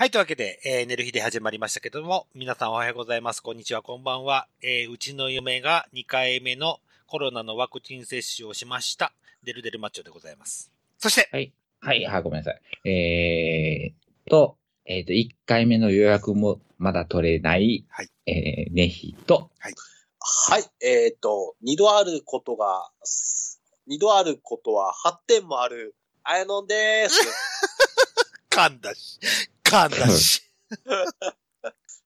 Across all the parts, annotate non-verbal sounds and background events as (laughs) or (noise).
はい、というわけで、えー、寝る日で始まりましたけども、皆さんおはようございます。こんにちは、こんばんは。えー、うちの嫁が2回目のコロナのワクチン接種をしました。デルデルマッチョでございます。そして、はい。はい、はい、ごめんなさい。えーと、えーと、1回目の予約もまだ取れない、はいえー、ねひと、はい。えっ、と、二度あることが、二度あることは発展もある、あやのんでーす。(laughs) 噛んだし、噛んだし。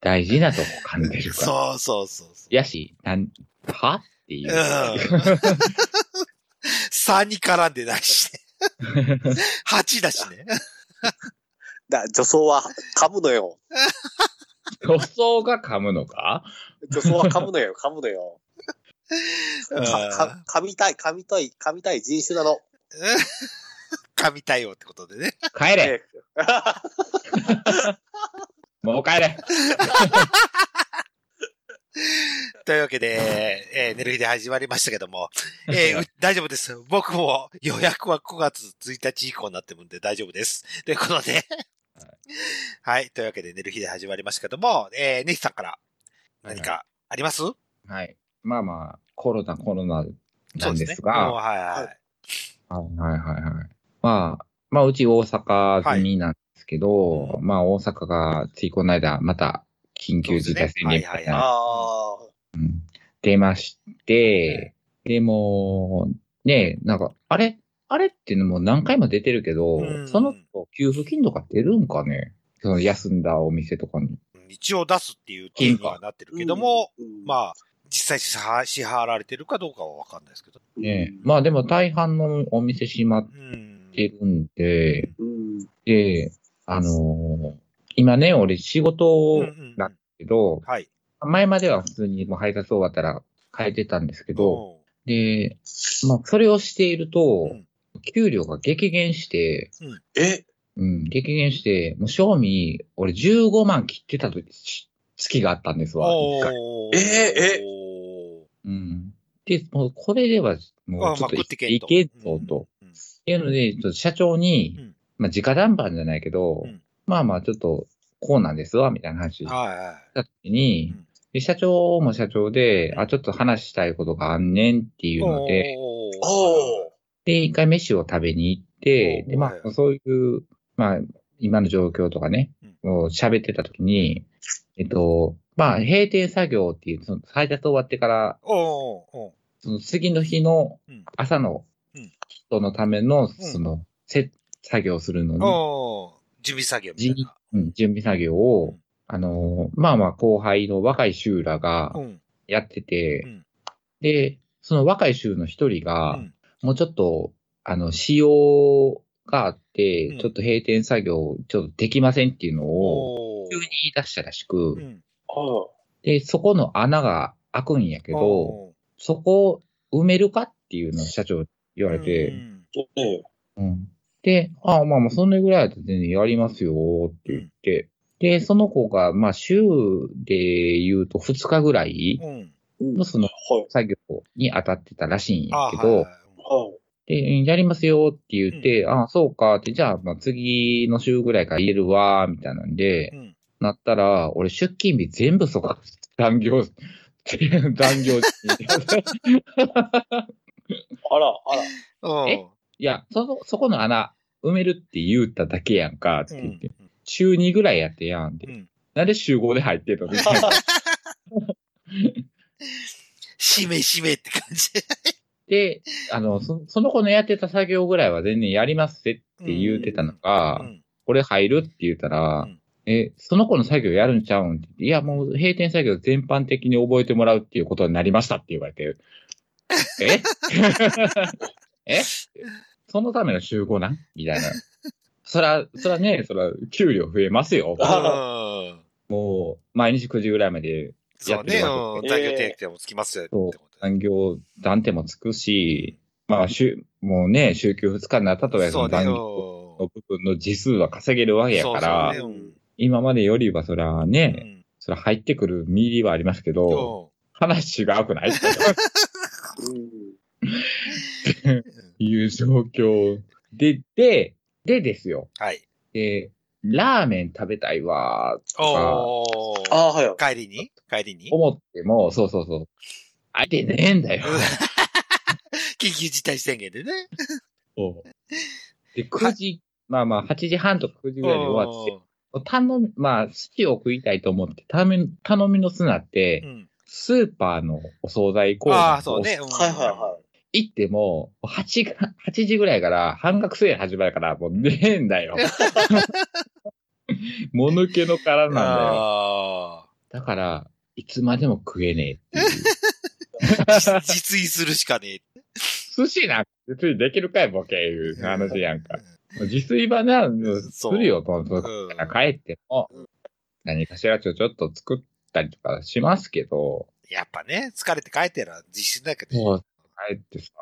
大事なとこ噛んでるから。そうそうそうそう。やし、なん、は？っていう。うん。3に絡んでないしね。(laughs) 8だしね。だ、女装は噛むのよ。塗装が噛むのか？女装は噛むのよ、噛むのよ。噛みたい、噛みたい、噛みたい人種なの。(laughs) 噛みたいよってことでね。帰れえ (laughs) もう帰れ (laughs) というわけで、えー、寝る日で始まりましたけども、えーう (laughs) 大丈夫です。僕も予約は9月1日以降になってるんで大丈夫です。ということで、はい。というわけで寝る日で始まりましたけども、えー、ネヒさんから何かあります、はい。まあまあ、コロナ、コロナなんですね。が、もうはいはい。はいはいはいはいはい。まあ、まあ、うち大阪済みなんですけど、はい。まあ、大阪がついこの間、また、緊急事態宣言みたいそうですねはいはい。な、あうん出まして、でも、ねなんか、あれ？あれっていうのも何回も出てるけど、うん。その後、給付金とか出るんかね？その休んだお店とかに。一応出すっていう点にはなってるーけども、、うん。まあ、実際支払支払われてるかどうかはわかんないですけど。ね。まあでも大半のお店閉まっうん。てるんで、うん。で、あのー今ね、俺仕事うんうんだけど、はい。前までは普通にもう配達終わったら変えてたんですけど、おで、まあ、それをしていると、うん給料が激減して、え、うん、激減して、もう賞味、俺15万切ってた時月があったんですわ。一回おえーえ？うん。で、もうこれでは、もうちょっといとけんぞと。いうので、ちょっと社長に、うん。まあ、直談判じゃないけど、うん。まあまあ、ちょっと、こうなんですわ、みたいな話し。た時に、うん。で社長も社長で、あ、ちょっと話したいことがあんねんっていうので。で、一回飯を食べに行って、で、まあ、そういう、まあ、今の状況とかね、を喋ってた時に、えっと、まあ、閉店作業っていう、その配達終わってから、その次の日のうん。朝のうん人のための、その、せ作業するのに、おー準備作業みたいな。うん準備作業を、うん。あのー、まあまあ、後輩の若い衆らがうん。やってて、うん。で、その若い衆の一人うが、ん。もうちょっと、あの、仕様があって、うん。ちょっと閉店作業、ちょっとできませんっていうのを、おー。急に言い出したらしく、うん。おで、そこの穴が開くんやけど、おそこを埋めるかっていうのを社長言われーて、うん。えうん。で、ああ、まあまあ、そんなぐらいだと全然やりますよって言って、で、その子が、まあ、週で言うと2日ぐらいのそのはい。作業に当たってたらしいんやけど。で、やりますよって言って、ああ、そうかって、じゃあ、まあ、次の週ぐらいから言えるわ、みたいなんで、うん。なったら、俺出勤日全部そこ、残業、残業に。(laughs) あら、あら。うんえ？いや、その、そこの穴埋めるって言っただけやんか、ってう言って。ん。週2ぐらいやってやんって。うんなんで週5で入ってんの？みたいな。しめしめって感じ。で、あの、そその子のやってた作業ぐらいは全然やりますって言うてたのが、うんこれ入るって言ったら、うんえ、その子の作業やるんちゃうんって言っていや、もう閉店作業全般的に覚えてもらうっていうことになりましたって言われて、え？(laughs) え？そのための集合なん？みたいな。そら、そらね、そら、給料増えますよ。うん。もう、毎日9時ぐらいまで、そうね。やってるわうん。け残業定期もつきますよ。残業断定もつくし、まあ、週、もうね、週休2日になったとはいえ、残業うの部分の時数は稼げるわけんやから、そうそうね今までよりはそらうね、んそら入ってくるミリはありますけうんど、話違くないうん。(laughs) いう状況で、で、でですよ。はい。で、ラーメン食べたいわーとかおー。ああ、はいはい。帰りに？帰りに？思っても、そうそうそう。相手ねえんだよ。(laughs) 緊急事態宣言でね。で、9時、まあまあ、8時半とか9時ぐらいに終わって、頼み、まあ、寿司を食いたいと思って、頼み、頼みの砂って、うん。スーパーのお惣菜コーナーああ、そうね。うんはいはいはい。行っても、8が、8時ぐらいから半額セール始まるから、もうねえんだよ。(laughs) もぬけの殻なんだよ。あだから、いつまでも食えねえっていう。あ。実実炊するしかねえ。寿司なんか別にできるかい、ボケ、いう話やんか。自炊はな、するよ、と、そうんう帰っても、何かしらちょ、ちょっと作ったりとかしますけど、やっぱね、疲れて帰ってら実践だけど。もう、帰ってさ、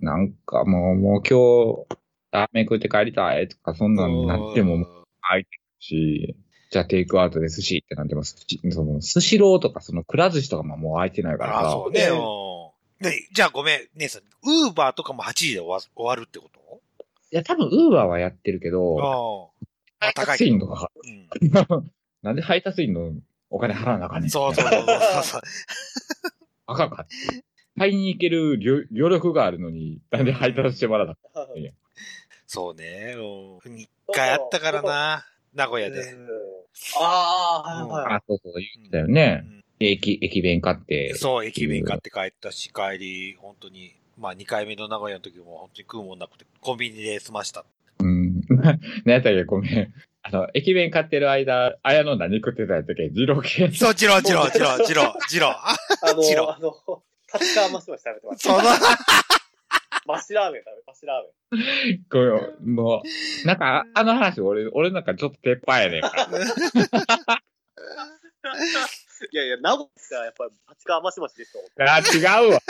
なんかもう、もう今日、ラーメン食って帰りたいとか、そんなんなっても、空いてるし、じゃあテイクアウトで寿司ってなっても、寿司、その、寿司ローとか、その、くら寿司とかももう空いてないからああ、さそ、うね。うんでじゃあごめん、姉さん、ウーバーとかも8時で終わ終わるってこと？いや、多分、ウーバーはやってるけど、ああ。配達員とか、うん。(laughs) なんで配達員のお金払わなあかんねん。そうそうそうそうそう。あかんかって。買いに行ける余余力があるのに、なんで配達してもらわなあかんそうね。うん。一回あったからな。名古屋で。うんああ、はいはい。あ、そうそう、言ってたよね。うん駅、駅弁買って。そう、駅弁買って帰ったし、帰り、本当に、まあ2回目の名古屋の時も本当に食うもんなくて、コンビニで済ました。うん。(laughs) 何やったっけごめん。あの、駅弁買ってる間、綾野何食ってたやったっけ二郎系。そう、ジロー、ジロー、ジロー、ジロー、ジロー。あの、あの、立川マスマシ食べてました。その、マシラーメン食べ、マシラーメン。ごめん、もう、なんか、あの話、俺、俺なんかちょっと鉄板やねんから。(laughs) いやいや、名古屋がやっぱり立川マシマシですよ。あ、違うわ。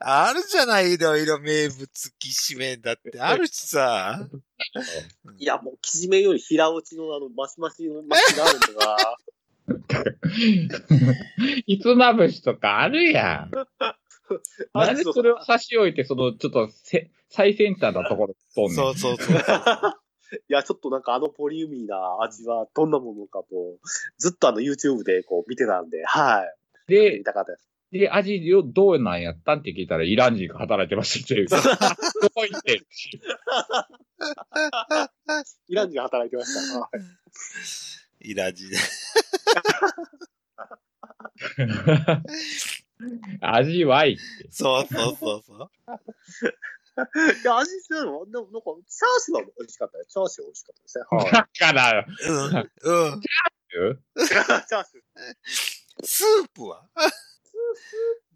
あるじゃない、いろいろ名物きしめんだって。あるしさ。(laughs) いや、もう、きじめより平打ちのあの、マシマシのマシラーメンとか、(laughs) ひつまぶしとかあるやん。(laughs) あなんでそれを差し置いて、その、ちょっとせ、最先端なところとんねん。そうそうそう。いや、ちょっとなんかあのポリウミーな味はどんなものかと、ずっとあの YouTube でこう見てたんで、はい。で見、たかったです。で、味よどうなんやったんって聞いたら、イラン人が働いてましたっていう。どこ行ってんイラン人が働いてました。はいイラジで。(laughs) 味はいいって。そうそうそうそう。いや、味するのでもなんか、チャーシューは美味しかったです。チャーシューは美味しかったですね。はい。だから、うん。うん。チャーシュー。(laughs) スープは？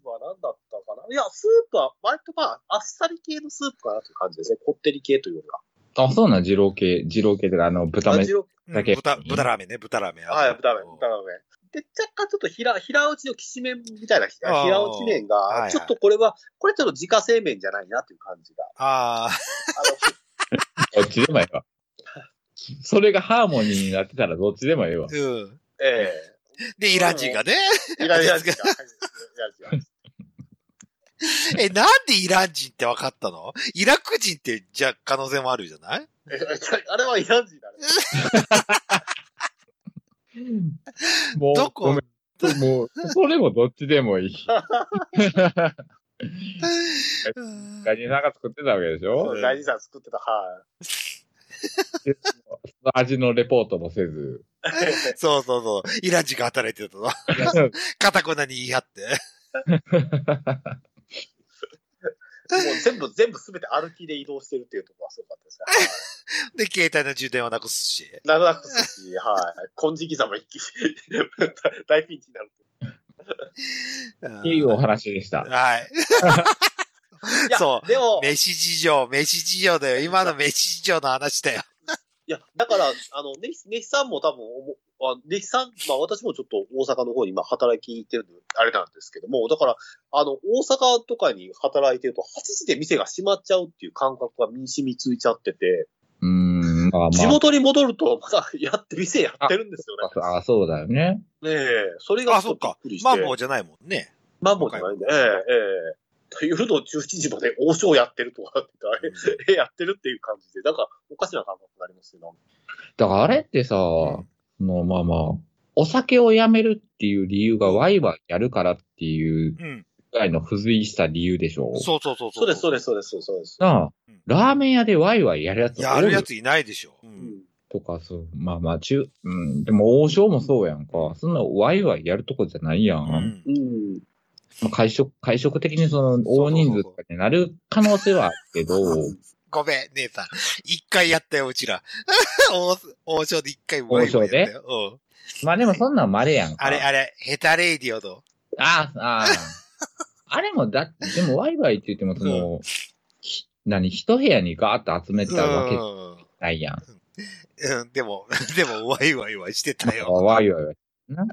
は何だったかな？いや、スープは割とまあ、あっさり系のスープかなという感じですね。こってり系というよりは。あ、そうなん、二郎系、二郎系で、あの、豚飯。味をだけ豚、豚ラーメンね、豚ラーメン。はい、豚麺、豚麺。で、若干ちょっと平、平打ちのきしめんみたいな、平打ち麺が、はいはいちょっとこれは、これちょっと自家製麺じゃないなという感じが。ああ、あの、どっちでもいいわ。それがハーモニーになってたらどっちでもいいわ。うん。えで、イラン人がね。えイラン人が。(laughs) え、なんでイラン人って分かったの？イラク人って、じゃあ可能性もあるじゃない？えあれはイラン人だね。もう、どこ？もう、それもどっちでもいい。(laughs) ガニさんが作ってたわけでしょ？大事さん作ってた、は味のレポートもせず。い。そうそうそう。イラン人が働いてたの。(laughs) カタコナに言い張って。もう全部、全部すべて歩きで移動してるっていうところはすごかったですね。で、携帯の充電をなくすし。はいなくなくすし、はい。金色様一気に大ピンチになる。っていうお話でした。はい。いやそうでも、飯事情、飯事情だよ。今の飯事情の話だよ。いや、だから、あの、ネヒネヒさんも多分思う、あネヒさん、まあ私もちょっと大阪の方に今働きに行ってるんで、あれなんですけども、だから、あの、大阪とかに働いてると、8時で店が閉まっちゃうっていう感覚が身に染みついちゃってて、うーん、まあまあ。地元に戻ると、まだやって、店やってるんですよね。あ、そうだよね。ねえ、それがあ、ちょっとそっかびっくり。して。マンボウじゃないもんね。マンボウじゃないんで、ええ、ええ。夜の11時まで王将やってるとかって言ったら、え、え (laughs) やってるっていう感じで、なんかおかしな感覚になりますよね。だからあれってさ、そのまあまあ、お酒をやめるっていう理由がワイワイやるからっていううん。ぐらいの付随した理由でしょ？そうそうそうそうです、そうです、そうです、そうです。なあうん、ラーメン屋でワイワイやるやつやるやつついないでしょ。う。うんん。とか、そう、まあまあ、中、うん、でも王将もそうやんか。そんなワイワイやるとこじゃないやん。うん会食、会食的にその大人数とかになる可能性はあるけど、(laughs) ごめん、姉さん。一回やったよ、うちら。(laughs) 王王将で一回ワイワイやったよ。うん。まあでもそんなん稀やんか。あれ、あれ、ヘタレイディオの。ああ、ああ。(laughs) あれもだ、でもワイワイって言ってもその、ひ何、一部屋にガーッと集めたわけじゃうんないやん。うん。でも、でも、ワイワイはしてたよ。ワイワイは。な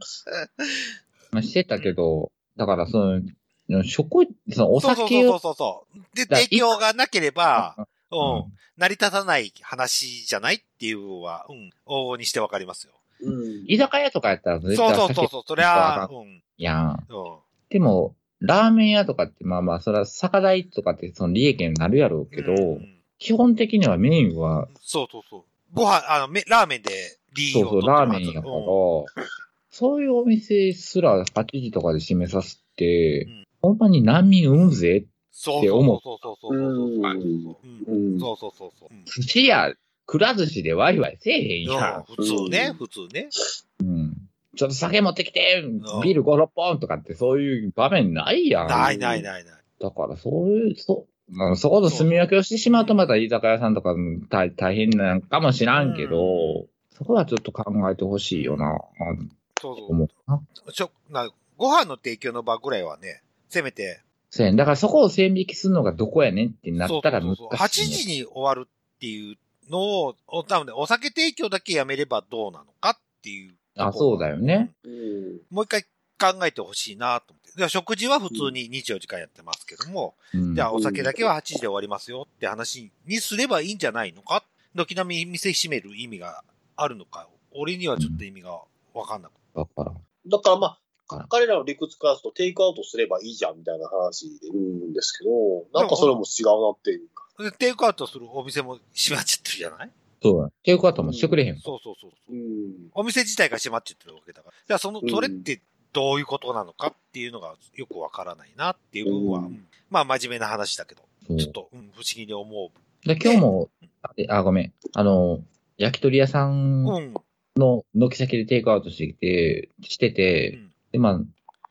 まあ、してたけど、だからその、食、そのおそうそう酒を、そうそうそう。で、だ提供がなければ、ううんん。成り立たない話じゃないっていうのは、うん。往々にしてわかりますよ。うん。居酒屋とかやったら絶そう対そうそうそう。それは、うん。やん。うん。でも、ラーメン屋とかって、まあまあ、それは酒代とかってその利益になるやろうけど、うん基本的にはメインは、そうそうそう。ご飯、あの、めラーメンでリーそうそう、を取ってますラーメンやから、うんそういうお店すら8時とかで閉めさせて、うんほんまに難民産むぜ。そうって思そうそうそうそうそうそう。うんうん。そうそうそうそう。うん寿司屋、くら寿司でワイワイせえへんやん。普通ね、普通ね。うん。ちょっと酒持ってきて、んビール5、6本とかってそういう場面ないやん。ないないないない。だからそういう、そ、まあ、そこと住み分けをしてしまうとまた居酒屋さんとかうん大大変なんかもしらんけど、そこはちょっと考えてほしいよな、そうそう。思うな。しょなご飯の提供の場ぐらいはね、せめて、そうやんだからそこを線引きするのがどこやねんってなったら難しい、ね。そうそうそう8時に終わるっていうのを、お多分ね、お酒提供だけやめればどうなのかっていう。あそうだよね。うん。もう一回考えてほしいなと思って。食事は普通に24時間やってますけども、うんじゃあお酒だけは8時で終わりますよって話にすればいいんじゃないのか軒並み店閉める意味があるのか俺にはちょっと意味がわかんなくて。だから。だからまはあい、彼らの理屈からするとテイクアウトすればいいじゃんみたいな話で言うんですけど、なんかそれも違うなっていうか。でテイクアウトするお店も閉まっちゃってるじゃない？そうだ。テイクアウトもしてくれへん。そうそうそうそう。うん。お店自体が閉まっちゃってるわけだから。じゃあそのう、んそれってどういうことなのかっていうのがよくわからないなっていう部分は、うんうんまあ真面目な話だけど、ちょっと、うん、不思議に思う。で今日も、あごめん。あの、焼き鳥屋さんうん。の軒先でテイクアウトしてきて、してて、うん。で、まあ、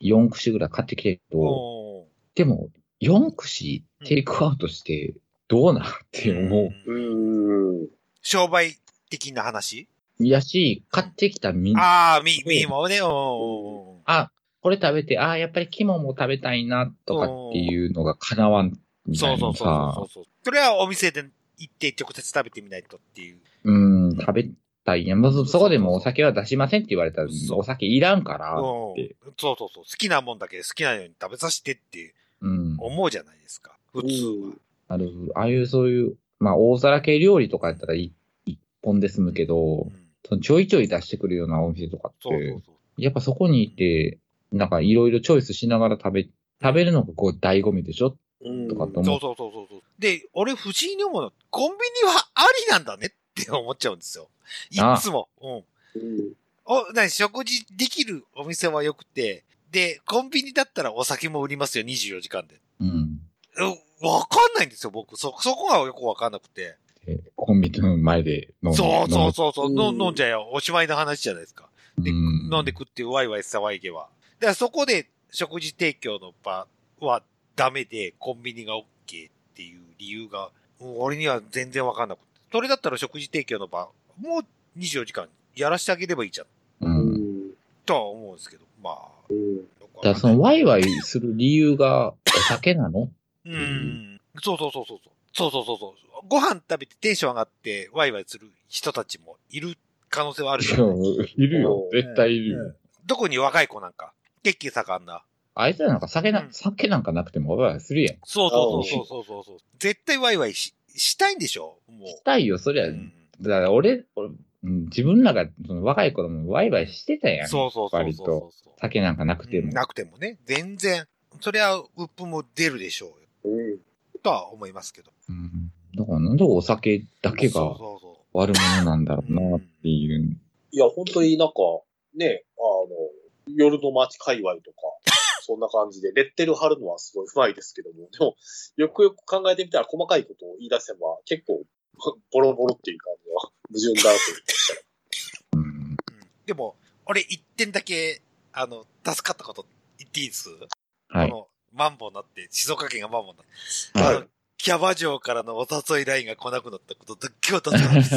4串ぐらい買ってきてると、でも、4串テイクアウトして、どうなんって思う。うん。うん。商売的な話？やし、買ってきたみんな、ああ、み、みもね、おー。あ、これ食べて、あやっぱり肝も食べたいな、とかっていうのが叶わんみたいなそうそうそうさそう、そう。それはお店で行って直接食べてみないとっていう。うん、食べたいやん。まずそこでもお酒は出しませんって言われたらお酒いらんからうんって。そうそうそう。好きなもんだけ好きなように食べさせてってうん。思うじゃないですか。普通は。ある、ああいうそういう、まあ、大皿系料理とかやったらい一本で済むけどう、んそのちょいちょい出してくるようなお店とかってそうそう、そう。やっぱそこにいて、なんかいろいろチョイスしながら食べ、食べるのがこう醍醐味でしょ？うん。とかと思そうそうそうそうそう。で、俺不思議に思うのは、コンビニはありなんだねって思っちゃうんですよ。いあつも。うん。うん。お、なに、食事できるお店は良くて、で、コンビニだったらお酒も売りますよ、24時間で。うん。うわかんないんですよ、僕。そ、そこがよくわかんなくて。でコンビニの前で飲む。そうそうそうそう、うんの飲んじゃえよ。おしまいの話じゃないですか。で、うん飲んで食ってワイワイ騒げば。だからそこで食事提供の場はダメで、コンビニが OK っていう理由が、うん俺には全然わかんなくて。それだったら食事提供の場、もう24時間やらしてあげればいいじゃん。う。うんん。とは思うんですけど、まあ。うん。だそのワイワイする理由がお酒なの？うん。そうそうそうそうそう。そうそうそうそう。ご飯食べてテンション上がってワイワイする人たちもいる可能性はあるじゃん。いるよ。絶対いるよ。特に若い子なんか、血気盛んな。あいつらなんか酒な、うん酒なんかなくてもワイワイするやん。そうそうそうそうそうそう。絶対ワイワイし、したいんでしょ？もしたいよ、そりゃ。う。うんだから俺、俺うん自分らがその若い頃もワイワイしてたやん。そうそうそう割そうと。酒なんかなくても。なくてもね。全然。それは、ウップも出るでしょうよ。うん。とは思いますけど。うん。だからなんでお酒だけそうがそうそ悪者なんだろうなっていう。いや、本当になんか、ね、あの、夜の街界隈とか、そんな感じで、レッテル貼るのはすごい上手いですけども、でも、よくよく考えてみたら細かいことを言い出せば、結構、ボロボロっていう感じは矛盾だと思ってうん。う。うん。でも、俺一点だけ、あの、助かったこと言っていいです？はい。この、マンボウになって、静岡県がマンボウになって、はいあの、キャバ嬢からのお誘いラインが来なくなったことだけは助かったです。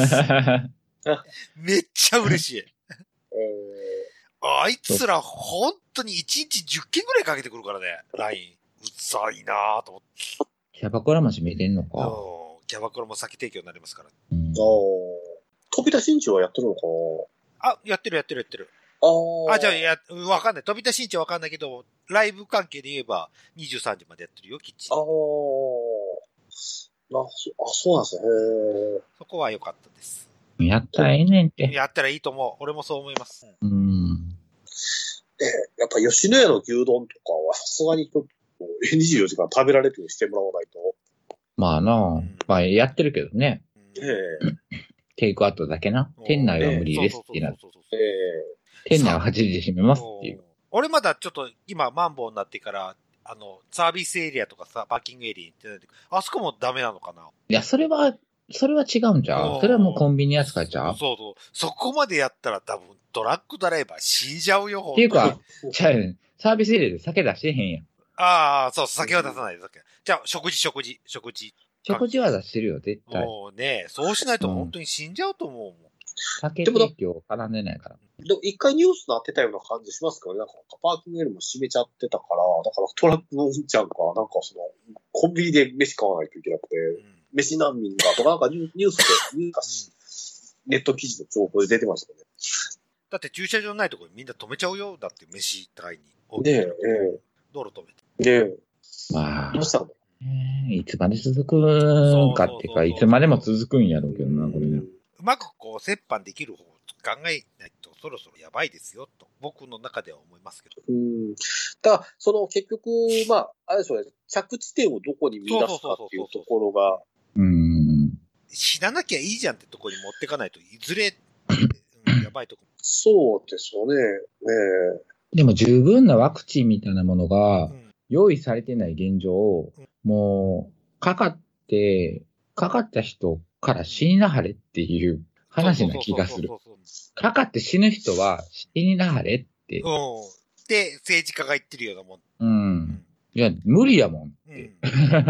(laughs) めっちゃ嬉しい。えあいつら、本当に1日10件ぐらいかけてくるからね、ライン。うざいなぁと思って。キャバクラマシ見てんのか。うんキャバクラも先提供になりますから。うんー、あー飛び出しんちはやってるのかあ、やってるやってるやってる。なあーあ、じゃあ、や、わかんない。飛び出しんちはわかんないけど、ライブ関係で言えば、23時までやってるよ、きっちりあ。ーなそあ、そうなんですね。へーそこは良かったです。やったらええねんって。やったらいいと思う。俺もそう思います。うん。え、やっぱ吉野家の牛丼とかはさすがにちょっと (laughs) 24時間食べられるようにしてもらわないと。まあなうんまあやってるけどね。うんええテイクアウトだけな。店内は無理ですってな。そうそうそうええ店内は8時で閉めますっていう。俺まだちょっと今マンボウになってから、あの、サービスエリアとかさ、パーキングエリアに行ってないあそこもダメなのかないや、それは、それは違うんちゃうそれはもうコンビニ扱いちゃうそうそう。そこまでやったら多分トラックドライバー死んじゃうよ、っていうか本当に、ちゃうねんサービスエリアで酒出してへんやん。ああ、そう、酒は出さないで、酒。じゃあ、食事、食事、食事。食事は出してるよ、絶対。もうね、そうしないと本当に死んじゃうと思うもん。酒提供絡んでないから。でも一回ニュースになってたような感じしますけどね。なんかパーキングエリアも閉めちゃってたから、だからトラックのうんちゃんか、なんかその、コンビニで飯買わないといけなくて、うん飯難民がとか、なんかニュニュースで、(laughs) ニュースネット記事の情報で出てましたよね。だって駐車場ないところにみんな止めちゃうよ。だって飯高いに。ねえ、え道路止めて。え、ねまあえ、どう、したの？ねいつまで続くんかっていうか、いつまでも続くんやろうけどな、これね。うまくこう、折半できる方を考えないとそろそろやばいですよ、と。僕の中では思いますけど。うん。だから、その結局、まあ、あれでしょうね、着地点をどこに見出すかっていうところが、うん。死ななきゃいいじゃんってところに持ってかないといずれ、うん、やばいとこ。そうですよね。ねでも十分なワクチンみたいなものがうん用意されてない現状、もう、かかって、かかった人から死になはれっていう話な気がする。かかって死ぬ人は死になはれって。そううん。で、政治家が言ってるようなもん。う。うんいや、無理やもんっうて。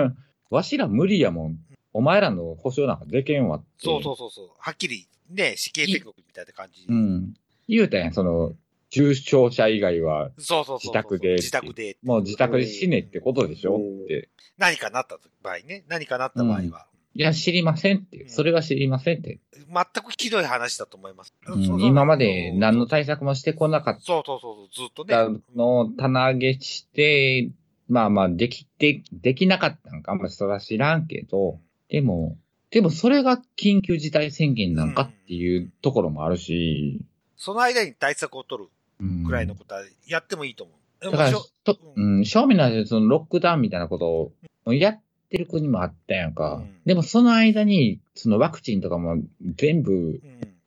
ん。(laughs) わしら無理やもん。お前らの保証なんかでけんわって。そうそうそうそう。はっきり、ね、死刑宣告みたいな感じ。うん。言うたやん、その、重症者以外は、そうそう。自宅で自宅で。もう自宅で死ねってことでしょうんって。何かなった場合ね。何かなった場合は。いや、知りませんって。それは知りませんって。全くひどい話だと思います。うん今まで何の対策もしてこなかっそうそうそうそう、ずっとたね。のを棚上げして、まあまあ、できて、できなかったんか、あんまりそれは知らんけど、でも、でもそれが緊急事態宣言なんかっていうところもあるし、その間に対策を取るうんくらいのことはやってもいいと思う。でだからとううん、正味のそのロックダウンみたいなことをやってる国もあったやんか。うんでもその間に、そのワクチンとかも全部うん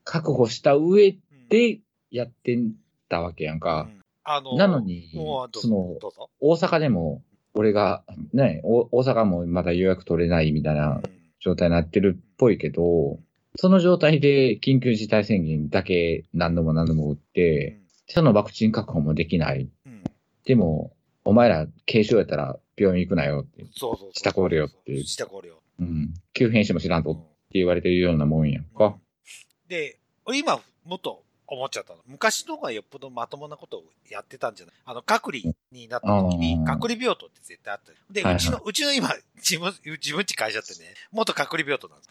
確保した上うんでやってたわけやんうか。んあの、なのにその。大阪でも、俺が、ね、お大阪もまだ予約取れないみたいなうん状態になってるっぽいけど、その状態で緊急事態宣言だけ何度も何度も打って、そのワクチン確保もできない。うんでも、お前ら軽症やったら病院行くなよって。そうそう。下これよって下これよ。うん。急変しても知らんとうんって言われてるようなもんやんか。で、俺今、もっと思っちゃったの。昔の方がよっぽどまともなことをやってたんじゃない？あの、隔離になった時にう、ん。隔離病棟って絶対あった。よで、はいはい。うちの、うちの今、自分、自分家会社ってね、元隔離病棟なんで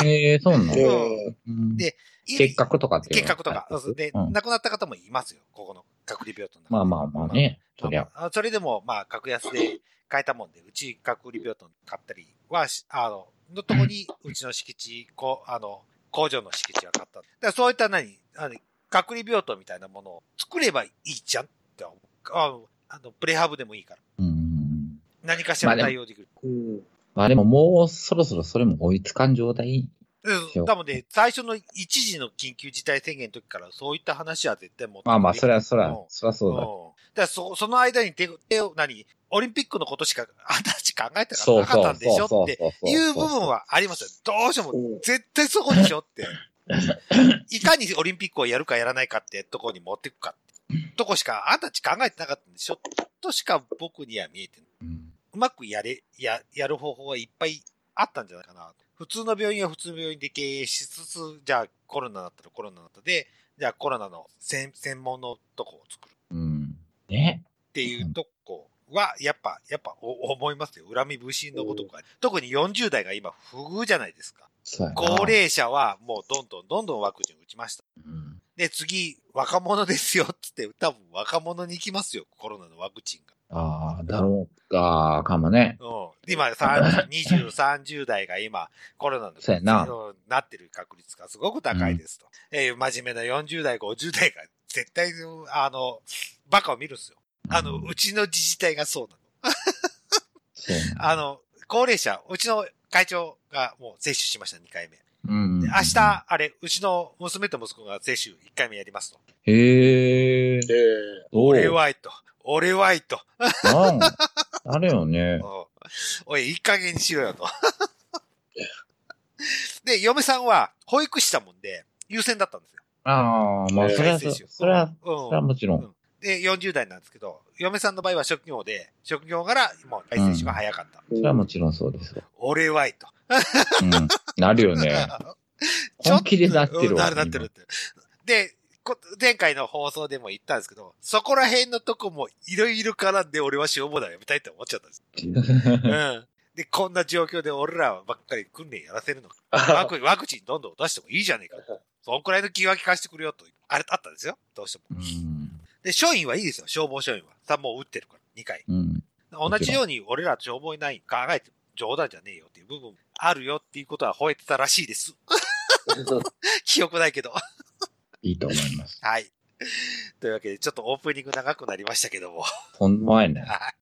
す。へえそうなの、(laughs) えうん。で結核とかって結核とか。で、うん。亡くなった方もいますよ。ここの隔離病棟まあまあまあね。そりゃ。あそれでも、まあ、格安で買えたもんで、うち隔離病棟買ったりはし、あの、のとこに、うちの敷地、こう、あの、工場の敷地は買った。だからそういった何、あの隔離病棟みたいなものを作ればいいじゃんって思う。あの、あの、プレハブでもいいから。うん。何かしら対応できる。うん。まあでももうそろそろそれも追いつかん状態。うん。多分ね、最初の一時の緊急事態宣言の時からそういった話は絶対もう。まあまあ、それは、それうんは、それはそうだ。うん。だからそ、その間に手、手を、何オリンピックのことしか、あんたたち考えてなそうかったんでしょっていう部分はありますよ。どうしてもうん、絶対そこでしょって。(laughs) いかにオリンピックをやるかやらないかってとこに持っていくかって。とこしか、あんたたち考えてなかったんでしょとしか僕には見えてない。うんうまくやれ、や、やる方法はいっぱいあったんじゃないかな。普通の病院は普通の病院で経営しつつ、じゃあコロナだったらコロナだったで、じゃあコロナの専専門のとこを作るうん。ね。っていうとこは、やっぱ、やっぱお思いますよ。恨み節のごとくは。特に40代が今不遇じゃないですか。高齢者はもうどんどんどんどんワクチン打ちました。うん。で、次、若者ですよっつって、多分若者に行きますよ。コロナのワクチンが。ああ、だろうか、かもね。うん。今、30 20、30代が今、コロナの、そうやなうんなってる確率がすごく高いですと。えー真面目な40代、50代が絶対、あの、バカを見るんですよ。あの、うんうちの自治体がそうなの。そう (laughs) あの、高齢者、うちの会長がもう接種しました、2回目。うん。で明日、あれ、うちの娘と息子が接種1回目やりますと。へえ。俺はいと。俺はいと。(laughs) うん？あるよね。うんおい、いい加減にしろよと。(laughs) で、嫁さんは保育士だもんで、優先だったんですよ。ああ、まあ、それは、それは、うんそれはもちろん。で、40代なんですけど、嫁さんの場合は職業で、職業からもう接種が早かった。それはもちろんそうですよ。俺はいと。うん。なるよね。(laughs) 本気でなってるわ。うんなるなってるって。で、こ前回の放送でも言ったんですけど、そこら辺のとこもいろいろ絡んで俺は消防団やめたいって思っちゃったんです。今 (laughs) うん。で、こんな状況で俺らばっかり訓練やらせるのか。(laughs) ワクワクチンどんどん出してもいいじゃねえか。そんくらいの気は利かしてくれよと、あれあったんですよ。どうしても。うん。で、署員はいいですよ。消防署員は。さもう撃ってるから。2回。うん。同じように俺ら消防員考えて冗談じゃねえよっていう部分あるよっていうことは吠えてたらしいです。(laughs) 記憶ないけど。いいと思います。はい。というわけで、ちょっとオープニング長くなりましたけども。ほんまやね。はい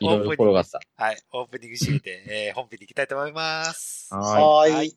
いろいろ転がった。はい。オープニング締めて、えー本編に行きたいと思います。はい。はい。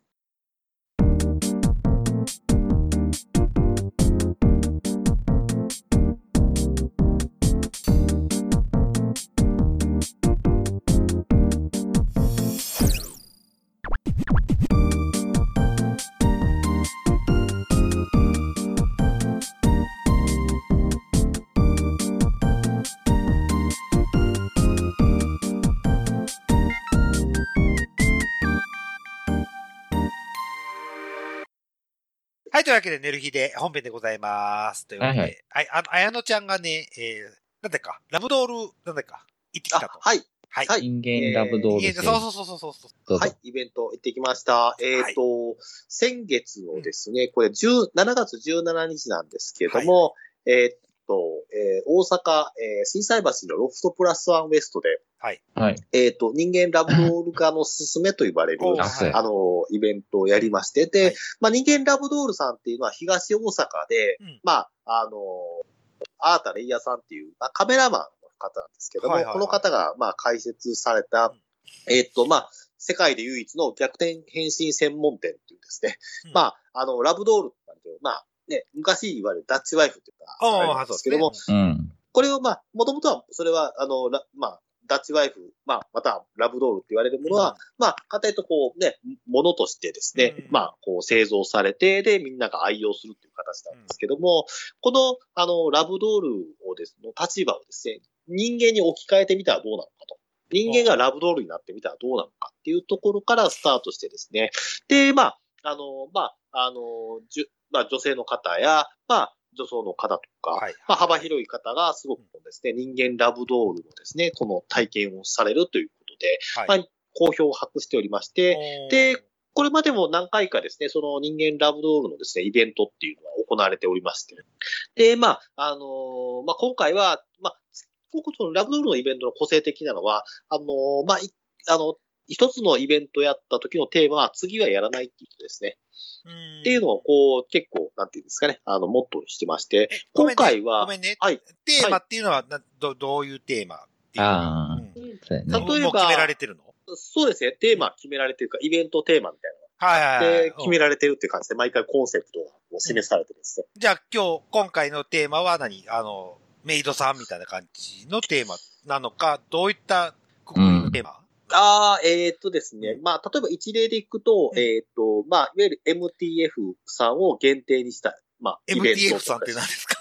というわけで、寝る日で本編でございます。というわけで、ははいい、あの、あやのちゃんがね、えー、なんだか、ラブドール、なんだか、行ってきたと。あはい。はい。はい人間ラブドールいえ製そうそうそうそうそうそう。どうぞはい、イベント行ってきました。えっ、と、先月のですね、これ10 7月17日なんですけれども、えっと、えー大阪、えー、震災橋のロフトプラスワンウエストで、はい。はい。えっ、と、人間ラブドール化のすすめと言われる、(laughs) あの、イベントをやりまして、で、はい。まあ、人間ラブドールさんっていうのは東大阪で、うん。まあ、あの、アータレイヤーさんっていう、まあ、カメラマンの方なんですけども、はいはいはい。この方が、まあ、開設された、えっ、と、まあ、世界で唯一の逆転変身専門店っていうですね、うん。まあ、あの、ラブドールなんていう、まあ、ね、昔言われるダッチワイフっていうか、あああれなんですけども。これをまあ、もともとは、それは、あの、らまあ、ダッチワイフ、まあ、また、ラブドールって言われるものは、うんまあ、かたいとこうね、ものとしてですね、うんまあ、こう製造されて、で、みんなが愛用するっていう形なんですけども、この、あの、ラブドールをですね、立場をですね、人間に置き換えてみたらどうなのかと。人間がラブドールになってみたらどうなのかっていうところからスタートしてですね。で、まあ、あの、まあ、あの、じゅまあ、女性の方や、まあ、女装の方とか、はい。まあ、幅広い方がすごくですね、人間ラブドールのですね、この体験をされるということで、はい。まあ好評を博しておりまして、で、これまでも何回かですね、その人間ラブドールのですね、イベントっていうのは行われておりまして、で、まあ、あのーまあ、今回は、まあ、ここそのラブドールのイベントの個性的なのは、あのーまあ、いあの、一つのイベントやった時のテーマは次はやらないっていうことですね。うん。っていうのを、こう、結構、なんていうんですかね、あの、モットーにしてまして、ごめんね。今回は、ごめんね。はい。テーマっていうのは、など、どういうテーマっていうああ。例えばもう決められてるの？そうですね、テーマ決められてるか、イベントテーマみたいはいはいはい。で、決めらられてるっていう感じで、毎回コンセプトが示されてるんですね。じゃあ今日、今回のテーマは何？あの、メイドさんみたいな感じのテーマなのか、どういったくくりのテーマ、ああ、えーっとですね、まあ、例えば一例でいくと、うん。えーっと、まあ、いわゆる MTF さんを限定にした、まあ、イベント ?MTF さんって何ですか？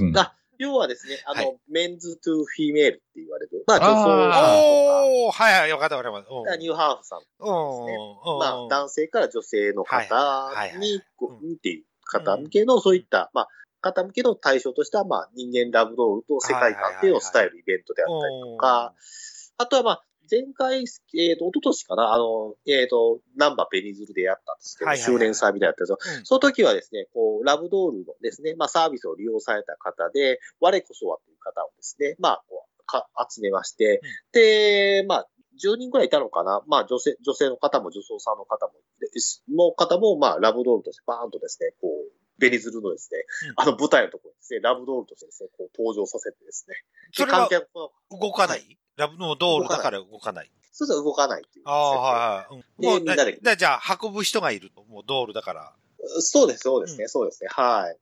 うん。(laughs) あ要はですね、あの、はい。メンズトゥフィメールって言われる、まあ、女装あおーはいはい、よかったわかります。うん。ニューハーフさんうんね。うん。まあ、男性から女性のはい方はいはいはい。に、こうう、っていう方向けの、そういった、まあ、方向けの対象としては、まあ、人間ラブドールと世界観っていうのを伝えるイベントであったりとか、あとはまあ、前回、えっ、と、一昨年かな、あの、えっ、と、ナンバーベニズルでやったんですけど、はいはいはい。周年祭みたいなやったんですよ。うん。その時はですね、こう、ラブドールのですね、まあ、サービスを利用された方で、我こそはという方をですね、まあ、こうか集めまして、で、まあ、10人くらいいたのかな。まあ、女性、女性の方も女装さんの方も、での方も、まあ、ラブドールとしてバーンとですね、こう、ベニズルのですね、うん。あの舞台のところにですね、ラブドールとしてですね、こう登場させてですね。それは動かない？ラブのドールだから動かない。そうそう動かないっていう。ああ、はいはい。うんでもうみんなでだじゃあ、運ぶ人がいると。もうドールだから。そうです、そうですね、うそうですね。はい。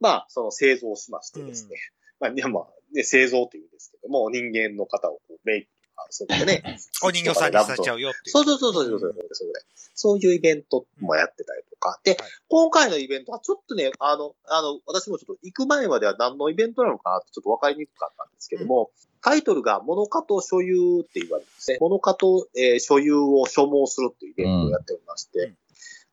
まあ、その製造しましてですね。まあ、ね、まあ、ね、製造っていうんですけども、人間の方をこうメイそうでね。(laughs) お人形さんにさせちゃうよっていう。そうそうそうそうそうそう、そういうイベントもやってたりとか。で、今回のイベントはちょっとね、あの、あの、私もちょっと行く前までは何のイベントなのかなってちょっとわかりにくかったんですけども、タイトルが物化と所有って言われるんですね。物化と、えー、所有を所望するっていうイベントをやっておりまして。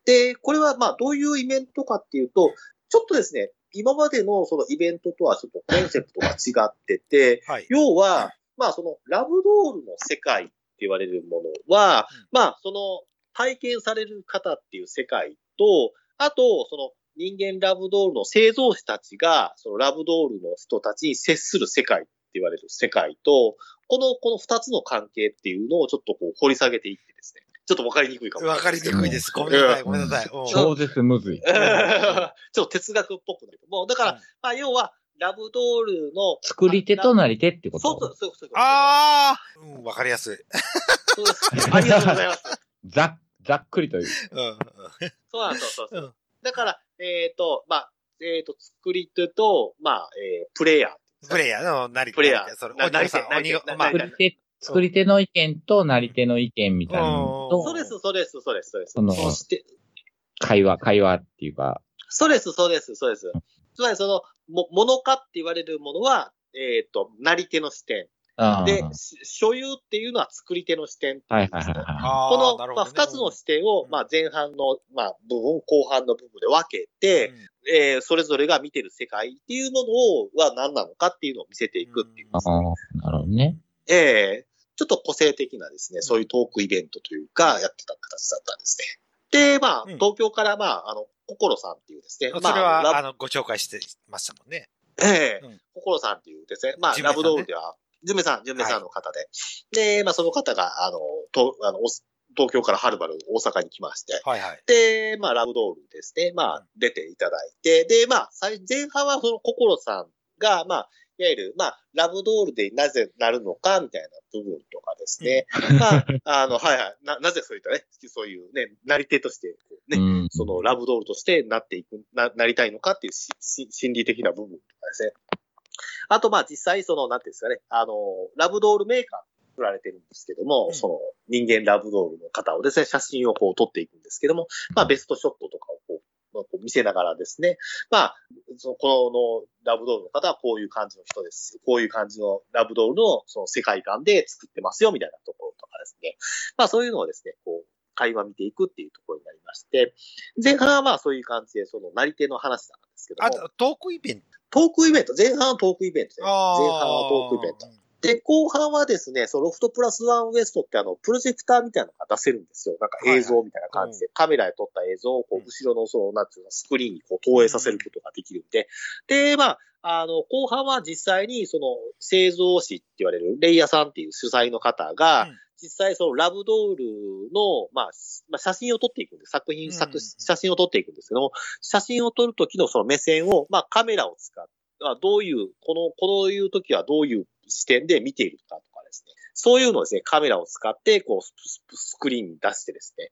で、これはまあどういうイベントかっていうと、ちょっとですね、今までのそのイベントとはちょっとコンセプトが違ってて、はい、要は、まあそのラブドールの世界って言われるものは、うんまあその体験される方っていう世界と、あとその人間ラブドールの製造士たちが、そのラブドールの人たちに接する世界って言われる世界と、この、この二つの関係っていうのをちょっとこう掘り下げていってですね。ちょっとわかりにくいかもしれわかりないですけど。にくいです。ごめんなさい、ごめんなさい。うん超絶むずい。(laughs) ちょっと哲学っぽくなるけども、だから、うんまあ要は、ラブドールの、作り手となり手ってこそうそうとそうそう。ああうん、わかりやすい。そうですありがとうございます。ざっ、ざっくりという。うん。そうなんです、そうそうそう。うんだから、えっ、と、まあ、えっ、と、作り手と、まあ、えープレイヤー。プレイヤーのなりプレイヤーそれ、なり手なり作、り手、作り手の意見となり手の意見みたいなのうんとそうです、そうです、そうです、そうです。そのそして、会話、会話っていうか、そうです、そうです、そうです。つまりその、も、物化って言われるものは、えっ、と、なり手の視点。で、し所有っていうのは作り手の視点ってはいはいうんですねはいはこの、ねまあ、二つの視点を、まあ、前半の、まあ、部分、後半の部分で分けて、うんえーそれぞれが見てる世界っていうものを、は何なのかっていうのを見せていくっていう。い。ああ、なるほどね。ええちょっと個性的なですね、そういうトークイベントというか、やってた形だったんですね。で、まあ、うん東京から、まあ、あの、心さんっていうですね、それまあ、あの、ご紹介してましたもんね。ええ。うん。心さんっていうですね、まあ、ね。ラブドールでは、ジュンメさん、ジュンメさんの方で、で、まあ、その方が、あの、とあのお東京からはるばる大阪に来まして、はいはい。で、まあ、ラブドールですね、まあ、出ていただいて、で、まあ、最前半はその心さんが、まあ、いわゆる、まあ、ラブドールでなぜなるのか、みたいな部分とかですね。まあ、あの、はいはい。な、なぜそういったね、そういうね、なり手として、ね、うん。そのラブドールとしてなっていく、な、なりたいのかっていうしし心理的な部分とかですね。あと、まあ実際その、なんていうんですかね、あの、ラブドールメーカー作られてるんですけども、うんその人間ラブドールの方をですね、写真をこう撮っていくんですけども、まあベストショットとかをこう、まあこう見せながらですね、まあ、その、このラブドールの方はこういう感じの人です。こういう感じのラブドールのその世界観で作ってますよ、みたいなところとかですね。まあそういうのをですね、こう、会話見ていくっていうところになりまして、前半はまあそういう感じで、その、なり手の話なんですけども、あと、トークイベント？トークイベント、前半はトークイベントで。前半はトークイベント。で、後半はですね、そのロフトプラスワンウエストってあの、プロジェクターみたいなのが出せるんですよ。なんか映像みたいな感じで、カメラで撮った映像をこう後ろのその、なんていうの、スクリーンにこう投影させることができるんで、で、まあ、あの、後半は実際にその、製造士って言われるレイヤーさんっていう主催の方が、うん。実際そのラブドールの、まあ、まあ、写真を撮っていくんです。作品、うん作、写真を撮っていくんですけども、写真を撮るときのその目線を、まあカメラを使って、あどういう、この、こういうときはどういう視点で見ているかとかですね。そういうのをですね、カメラを使って、こう、スクリーンに出してですね。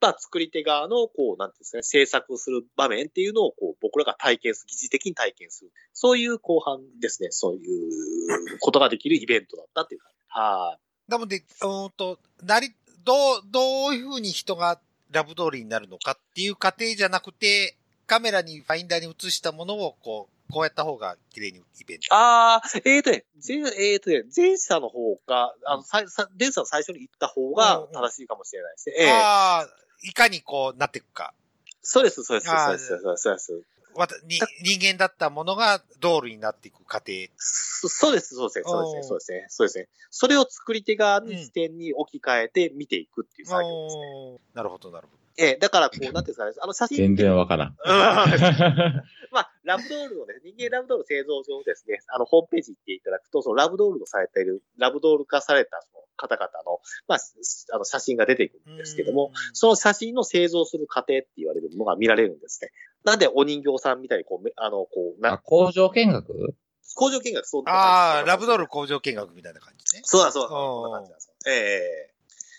まあ、作り手側の、こう、なんていうんですかね、制作する場面っていうのを、こう、僕らが体験する、疑似的に体験する。そういう後半ですね、そういうことができるイベントだったっていう感じ。はい。なので、うんと、なり、どう、どういうふうに人がラブ通りになるのかっていう過程じゃなくて、カメラにファインダーに映したものを、こう、こうやった方が綺麗にイベント。ああ、えーとね、前、えーとね、前者の方か、あの、さ、さ、前者の最初に言った方が正しいかもしれないですね。ええああ、いかにこうなっていくか。そうです、そうです、そうです、そうです、そうです。わたに人間だったものが道路になっていく過程。そそうです、そうですね、そうですね、そうですね、そうですね。それを作り手側に視点に置き換えて見ていくっていう作業ですね。なるほど、なるほど。ええだから、こう、なんていうんですかね、あの写真。全然わからん。(laughs) うんまあ、ラブドールのね、人間ラブドール製造上ですね、あの、ホームページ行っていただくと、そのラブドールのされている、ラブドール化されたその方々の、まあ、すあの、写真が出てくるんですけども、うん、その写真の製造する過程って言われるものが見られるんですね。なんで、お人形さんみたいに、こうめ、あの、こう、あ、な、工場見学？工場見学、そうああ、ラブドール。ル工場見学みたいな感じね。そうだ、そうだ、そんな感じなんですよ。ええ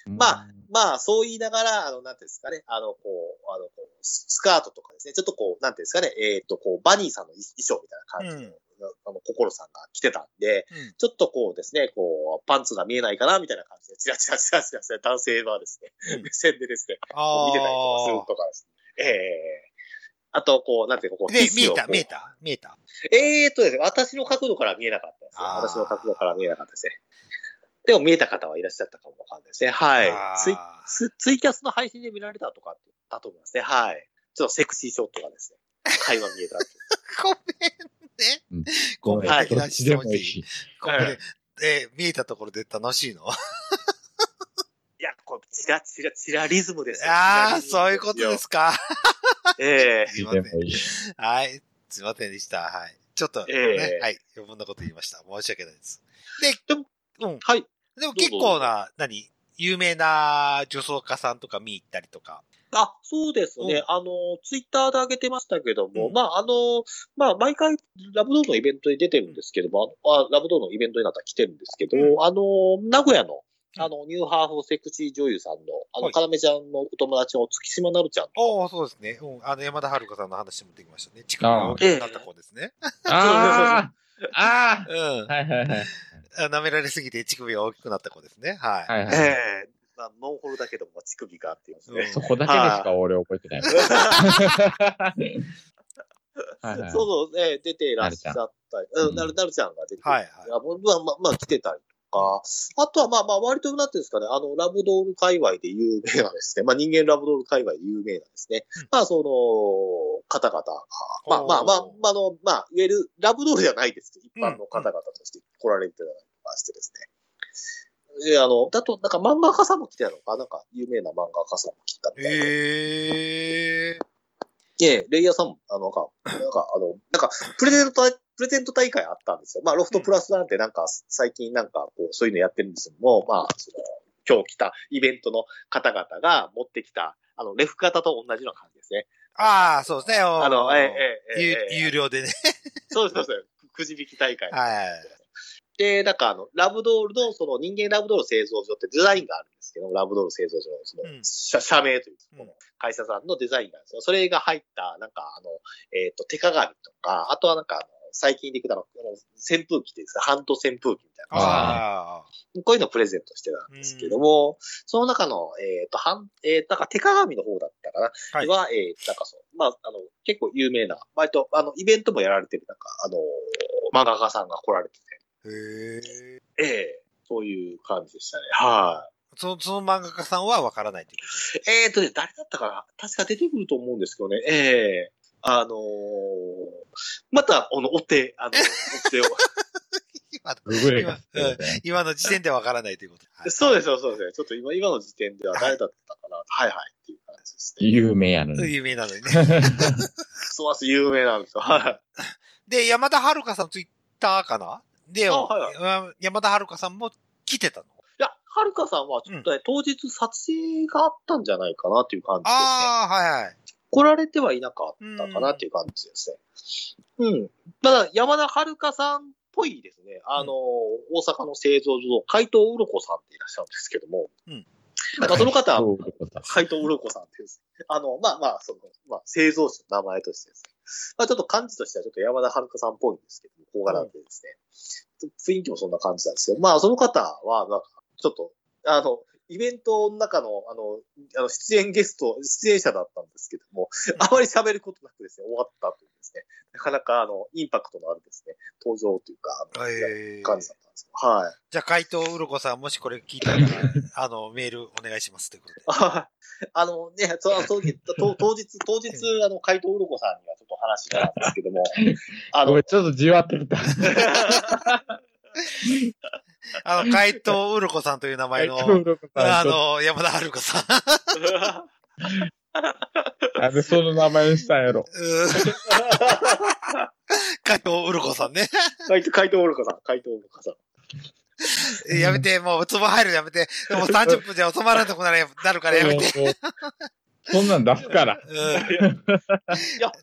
まあ、まあ、そう言いながら、あの、なんていうんですかね、あの、こう、あの、こうススカートとかですね、ちょっとこう、なんていうんですかね、えっ、と、こう、バニーさんの衣装みたいな感じの、あの、心さんが着てたんで、うんちょっとこうですね、こう、パンツが見えないかな、みたいな感じで、チラチラチラチラチラ、男性はですね、うん目線でですね。見てたりとかするとかですね。ええあと、こう、なんていうか、こう、で、見えた、見えた、見えた。えーっとですね、私の角度から見えなかったですね。私の角度から見えなかったですね。でも見えた方はいらっしゃったかもわかんないですね。はいツイツツイキャスの配信で見られたとかだと思いますね。はい。ちょっとセクシーショットがですね、(laughs) 会話見えた。ごめんね。うんごめん、はい的な質問に。い。ごめんね。えー見えたところで楽しいの？いや、これ、チラチラ、チラリズムですよ。ああ、そういうことですか。ええすいません。でもいい。はい。すいませんでした。はい。ちょっと、ね、ええはい。余分なこと言いました。申し訳ないです。でも、で、うん。はい。でも結構な、何？有名な女装家さんとか見に行ったりとか。あ、そうですね。うんあの、ツイッターで上げてましたけども、うんまあ、あの、まあ、毎回、ラブドールのイベントに出てるんですけども、あラブドールのイベントになったら来てるんですけど、うんあの、名古屋の、うんあの、ニューハーフセクシー女優さんの、あの、はいかなめちゃんのお友達の月島なるちゃん。おおそうですね。うん。あの、山田遥さんの話もできましたね。地区が大きくなった子ですね。あ (laughs) ああうんあ。はいはいはい。あ。舐められすぎて乳首が大きくなった子ですね。はい。はいはい。ええまあ、ノンホルだけども、乳首がっていうね。そこだけでしか俺覚えてない。(laughs) はいはいそうそう、ええ出てらっしゃったり、うん、なる、なるちゃんが出て、はいはいやもうまあ、まあ、まあ、来てたりとか、あとは、まあまあ、割と、なんていうんですかね、あの、ラブドール界隈で有名なですね、まあ、人間ラブドール界隈で有名なですね、うん。まあ、その、方々が、まあまあまあ、まあ、あの、まあ、いわゆるラブドールじゃないですけど、一般の方々として来られてたりとかしてですね。で、あの、だと、なんか漫画家さんも来てたのか、な？んか有名な漫画家さんも来たみたいで。ええええ、レイヤーさんも、あの、なんか、なんか、あの、なんか、プレゼント大、プレゼント大会あったんですよ。まあ、ロフトプラスなんてなんか、最近なんか、こう、そういうのやってるんですけども、まあ、その、今日来たイベントの方々が持ってきた、あの、レフ型と同じような感じですね。ああ、そうですね。ああの、ええ、ええ、有料でね。そうです、そうです。くじ引き大会。はい。で、なんかあの、ラブドールの、その人間ラブドール製造所ってデザインがあるんですけど、ラブドール製造所の、その、うん社社名という、うんこの会社さんのデザインがあるんですよ。それが入った、なんかあの、えっ、と、手鏡とか、あとはなんかあの、最近できたの、あの扇風機っていうんですか、ハンド扇風機みたいな。ああ。こういうのをプレゼントしてたんですけども、その中の、えっ、と、はん、えー、なんか手鏡の方だったかな。はいは、えー、なんかそう、まあ、あの、結構有名な、割と、あの、イベントもやられてる、なんか、あの、漫画家さんが来られてへえ。て、ええそういう感じでしたね。はい、その、その漫画家さんはわからないというこえーとね、誰だったかな？確か出てくると思うんですけどね。ええあのーまた、あの、お手、あの、お手を。(laughs) と。今ググれが必要ですね。今の時点でわからないということ。はいそうですよ、そうですね。ちょっと今、今の時点では誰だったかな？はい、はい、っていう感じですね。有名やのに。有名なのにね。そうです、有名なんですよ。はい。で、山田遥さんツイッターかな？で、あはい山田遥さんも来てたのいや、はるかさんはちょっとね、当日撮影があったんじゃないかなっていう感じですね。ああ、はいはい。来られてはいなかったかなっていう感じですね。うん。ただ、山田遥さんっぽいですね。あの、大阪の製造所の海藤うろこさんっていらっしゃるんですけども、うんまあその方は、海藤うろこさんっていうですね、あの、まあまあ、その、まあ、製造者の名前としてですね。まあちょっと感じとしてはちょっと山田遥さんっぽいんですけども、小柄でですね。雰囲気もそんな感じなんですけど、まあその方は、なんか、ちょっと、あの、イベントの中の、あの、あの出演ゲスト、出演者だったんですけども、あまり喋ることなくですね、終わったというですね、なかなか、あの、インパクトのあるですね、登場というか、あのえー感じだったんですけど、はい。じゃあ、怪盗うろこさん、もしこれ聞いたら、(laughs) あの、メールお願いしますということで。あ (laughs) あのね、そその時当当日、当日、あの、怪盗うろこさんにはちょっと話したんですけども、(laughs) あのごめん、、ちょっとじわってきた。あの、怪盗うろこさんという名前の、あの、山田春子さん。(laughs) なんでその名前にしたんやろ。うん (laughs) 怪盗うろこさんね。怪盗怪盗うろこさん、怪盗うろこさん。えやめて、もう、ツボ入るのやめて。もう30分じゃ収まらんとこならなるからやめて。そんなん出すから。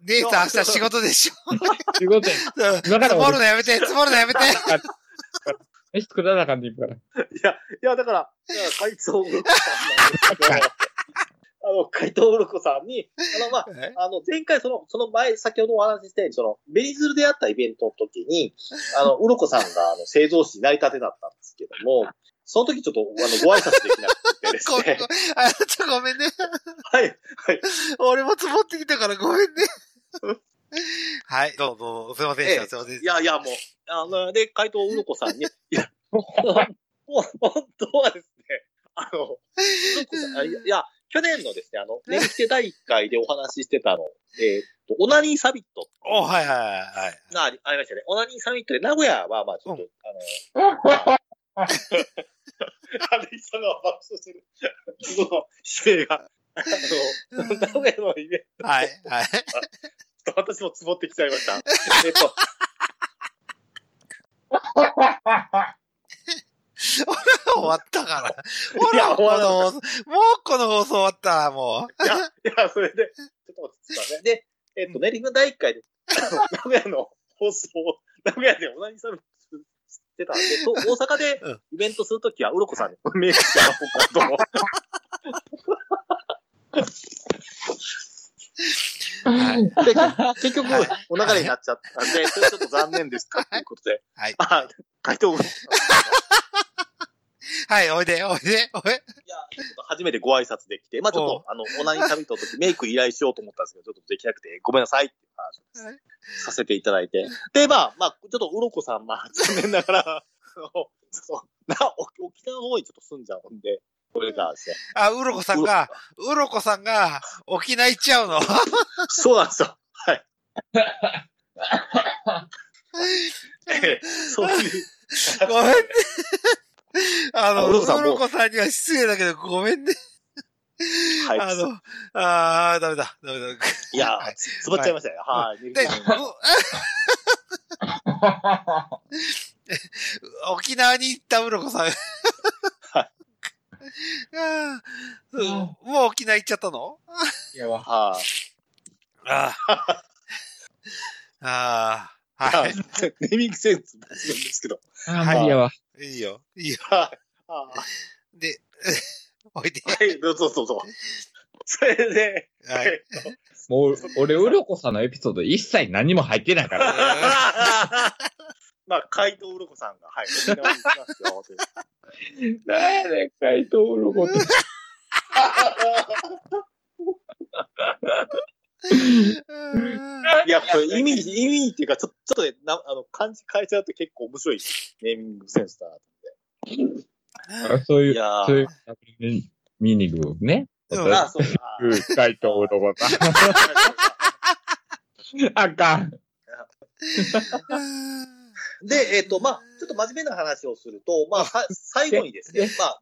姉さん (laughs) 明日仕事でしょ。仕事やうん積だからもるのやめて、積もるのやめて。飯作らなあかんでいいから。いや、いや、だから、だから怪盗うろこさんあの、怪盗うろこさんに、(laughs) あの、まあ、え？あの、前回その、その前、先ほどお話ししたように、その、ベリズルであったイベントの時に、あの、うろこさんが、あの、製造士になりたてだったんですけども、その時ちょっと、あの、ご挨拶できなくてですね。(laughs) あ、ちょ、ごめんね。はい、はい。(laughs) 俺も積もってきたからごめんね。はい、どうぞ。すいませんでした。ええすいませんい。やいや、もう、あの、で、怪盗うろこさんに、いや、もう本当はですね、あの、うろこさんいや、去年のですね、あの、年季第1回でお話ししてたの、えーっと、オナニーサミットお、はいはいはい。がありありましたね。オナニーサミットで名古屋は、まあちょっと、あの、アレイさんが爆笑してる、その、指名が、あの、名古屋のイベンはい、はい。ト、私もつぼってきちゃいました。えっと、(laughs) 終わったから。ほら、この、もうこの放送終わったわ、もいや、いや、それで、ちょっと待ってくね。で、えっと、練馬第1回で、(laughs) 名古屋の放送を、名古屋で同じサミットしてた？んで、と (laughs) 大阪でうんイベントするときは、うろこさんにメールしてやろうかと。はい。で、結局、お流れになっちゃったんで、それちょっと残念でしたということで、はい。あ、回答を、(laughs) はい、おいで、おいで、おい。ょっと初めてご挨拶できて、まあちょっと、あの、オナニーサミットの時メイク依頼しようと思ったんですけど、ちょっとできなくて、ごめんなさいっていう話をはいさせていただいて。で、まあ、まあ、ちょっとうろこさん、まあ、残念ながら、そうな沖沖縄の方にちょっと住んじゃうんで、これからですね。あ、うろこさんが、うろこさんが、沖縄行っちゃうの？そうなんですよ。はい。(laughs) ええそういう、ごめんね。(laughs) あの、うろこさんもろこさんには失礼だけど、ごめんね。はい。あの、あー、ダメだ、ダメだ。いや、つつぼっちゃいましたよ。はい。で、う (laughs) 沖縄に行ったうろこさん。はいあーうんもう沖縄行っちゃったの？いやわ。はい。ああ。ああ。ははい。ネーミングセンス抜群ですけど。はい、い。い。いいよ。いいよ。はい。あで、(laughs) おいで。はい、どうぞどうぞ。それで、はい。えっともう、俺、うろこさんのエピソード一切何も入ってないから。(laughs) まあ、怪盗うろこさんが、はい、沖縄に行きますよ。なんやねん、怪盗うろこって。(laughs) いや、これ意味、意味っていうか、ちょちょっとね、なあの、漢字変えちゃうと結構面白いネーミングセンスだなとあそういう、いそういうミーニングをね。うん思って。あ、そうか。うん怪盗うろこさん。(laughs) あかん。で、えっ、と、まあ、ちょっと真面目な話をすると、まあ、さ最後にですね、まあ、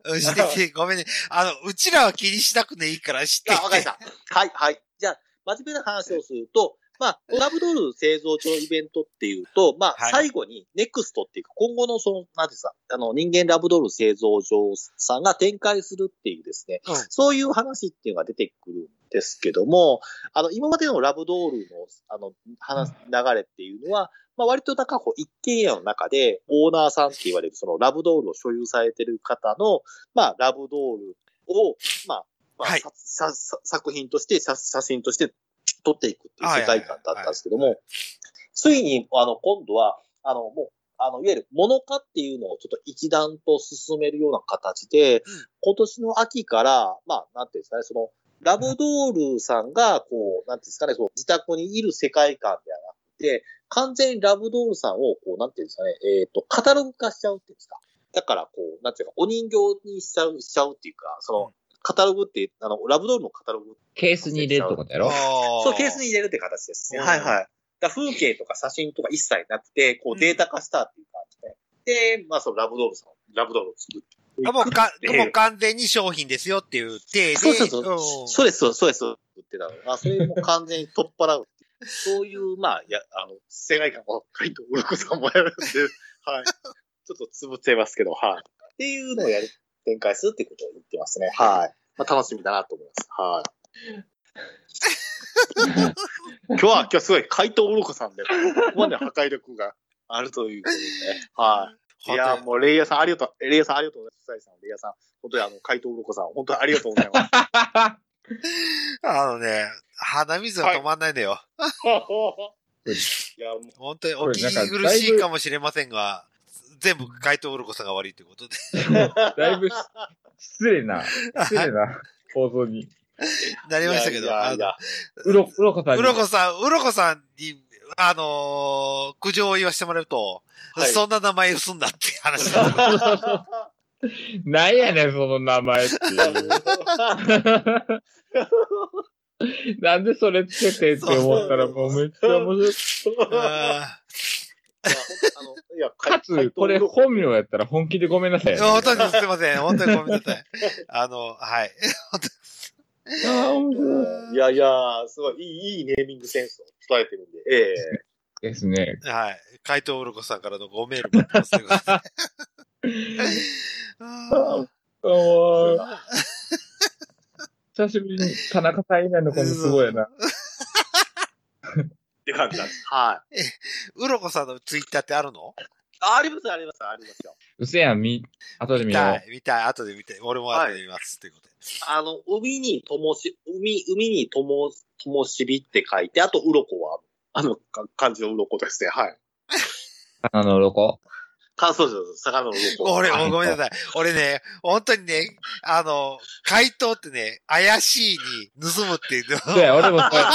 ごめんね。あの、うちらは気にしなくていいから知ってあ、わかりました。はい、はい。じゃあ、真面目な話をすると、まあ、ラブドールる製造上イベントっていうと、まあ、はい。最後にネクストっていうか、今後のその、なんていうんですか、あの、人間ラブドール製造所さんが展開するっていうですね、うん。そういう話っていうのが出てくるんですけども、あの、今までのラブドールの、あの、話、流れっていうのは、まあ、割となんかこう、一軒家の中で、オーナーさんって言われる、そのラブドールを所有されてる方の、まあ、ラブドールを、まあ、まあはい。さささ作品として、写写真として撮っていくっていう世界観だったんですけども、ついに、あの、今度は、あの、もう、あの、いわゆる、物化っていうのをちょっと一段と進めるような形で、今年の秋から、まあ、なんていうんですかね、その、ラブドールさんが、こう、なんていうんですかね、その自宅にいる世界観ではなくて、完全にラブドールさんを、こう、なんていうんですかね、えっ、と、カタログ化しちゃうっていうんですか。だから、こう、なんていうか、お人形にしちゃう、しちゃうっていうか、その、カタログって、あの、ラブドールのカタログケースに入れるってことやろ？そう、ケースに入れるって形ですね。うんはいはい。だ風景とか写真とか一切なくて、こうデータ化したっていう感じで。で、まあそのラブドールさん、ラブドールを作っていくあもうか、でもう完全に商品ですよっていう体で。そうそうそう。うんそうです、そうです、そうです。言ってたの。あ、それも完全に取っ払う。そういう、まあ、や、あの、世界観を、カイト・ウルクさんもやるんで、はい。ちょっとつぶっちゃいますけど、はい。っていうのをやる、展開するっていうことを言ってますね。(laughs) はい。まあ、楽しみだなと思います。はい。(laughs) 今日は、今日はすごい、怪盗ウルコさんで、ここまで破壊力があるということでね。はい。いや、もう、レイヤーさんありがとう、レイヤーさんありがとうございます。サイさん、レイヤーさん、本当にあの、怪盗ウルコさん、本当にありがとうございます。あのね、鼻水が止まんないのよ。(laughs) いや、もう、本当にお聞き苦しいかもしれませんが、全部怪盗ウルコさんが悪いということで。(laughs) だいぶし失礼な、失礼な放送に。なりましたけど、あのうろ、うろこさんに。うろこさん、うろこさんに、あのー苦情を言わせてもらうと、はいそんな名前をすんだって話だ。なんやねん、その名前っていう。(laughs) なんでそれつけてって思ったらもうめっちゃ面白い。(laughs) あの、いや、(laughs) かつ、これ本名やったら本気でごめんなさい。ー本当にすいません。本当にごめんなさい。あの、はい。(laughs) いいやいや、すごい、いい、いいネーミングセンスを伝えてるんで、ええですね。はい。怪盗うろこさんからのごメール待ってま (laughs) 久しぶりに田中さん以外の子もすごいやな。って感じなんです。はい。ーうろこさんのツイッターってあるの？ああります、あります、ありますよ。うせやん、み、後で見見よたい、見たい、後で見て、俺も後で見ます、ということで。あの、海にともし、海、海にとも、ともしびって書いて、あと、鱗は、あの、か漢字の鱗ですね。はい。う。あの、ロコ。か、そうです、魚の鱗。俺、はいごめんなさい。俺ね、本当にね、あの、回答ってね、怪しいに盗むっていうの。(laughs) そうや、俺もそうや。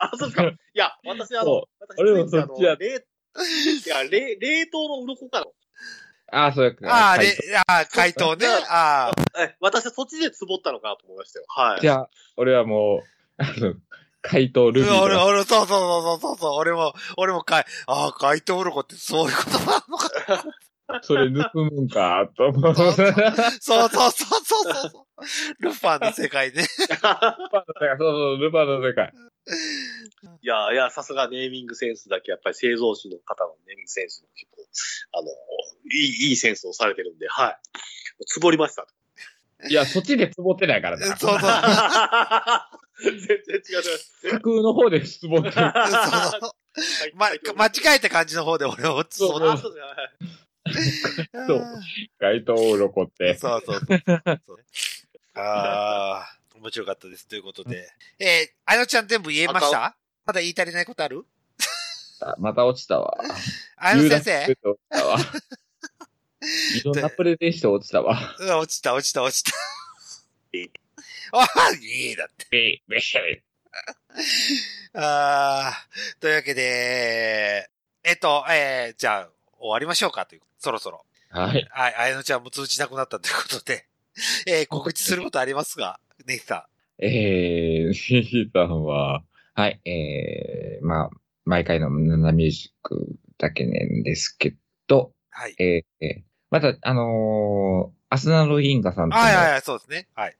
あ、そうですか。いや、私、あの俺もそっちやあの冷いや、冷、冷凍の鱗かああ、そうやか。ああ、はいで、ああ、回答ね。ああ、え、私、そっちで壺ったのかなと思いましたよ。はい。じゃあ、俺はもう、あの、怪盗ルビー俺、だ。俺、そうそうそうそうそう、俺も、俺もかい、ああ、回答うろこってそういうことなのか。(laughs) それ盗むんか、と思う。そうルパンの世界、そうそうそうそうそう。ルパンの世界ね。(laughs) そうそう、ルパンの世界。いや、いや、さすがネーミングセンスだけ、やっぱり製造士の方のネーミングセンスも結構、あの、いい、いいセンスをされてるんで、はい。つぼりました。いや、そっちでつぼってないからな。そうそう。全然違う。架空の方でつぼってる。そうそうま、間違えた感じの方で俺を、そうそうあ、そうですね。はいそう怪盗鱗って。そうそうそうそう。ああ、面白かったです。ということで。えー、あのちゃん全部言えました？まだ言い足りないことある？あまた落ちたわ。あの先生？落ちたわ。(laughs) いろんなプレゼンして落ちたわ。うん落ちた、落ちた、落ちた。ああ、いいだって。ああ、というわけで、えっと、えー、じゃあ、終わりましょうかという。そろそろ。はい。はい、あやのちゃんも通知なくなったということで、えー、告知することありますが、ネヒさえー、シーさんは、はい、えー、まあ、毎回のナナミュージックだけなんですけど、ん。はい。えー、えーまた、あのーアスナロギンガさんとのはいはいはい、そうですね。はい。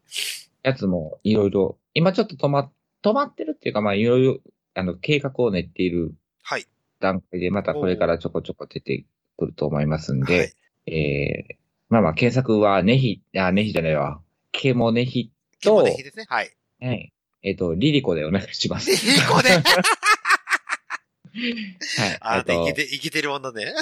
やつもいろいろ、今ちょっと止ま、止まってるっていうか、まあいろいろあの、計画を練っているはい。段階で、またこれからちょこちょこ出てくると思いますんで、はい。えー、まあまあ、検索は、ネヒ、あ、ネヒじゃないわ。ケモネヒと、今日でいいですね。はい。はい。えっ、と、リリコでお願いします。いい子で。(laughs) はい。あなた、生きて、生きてる女ね。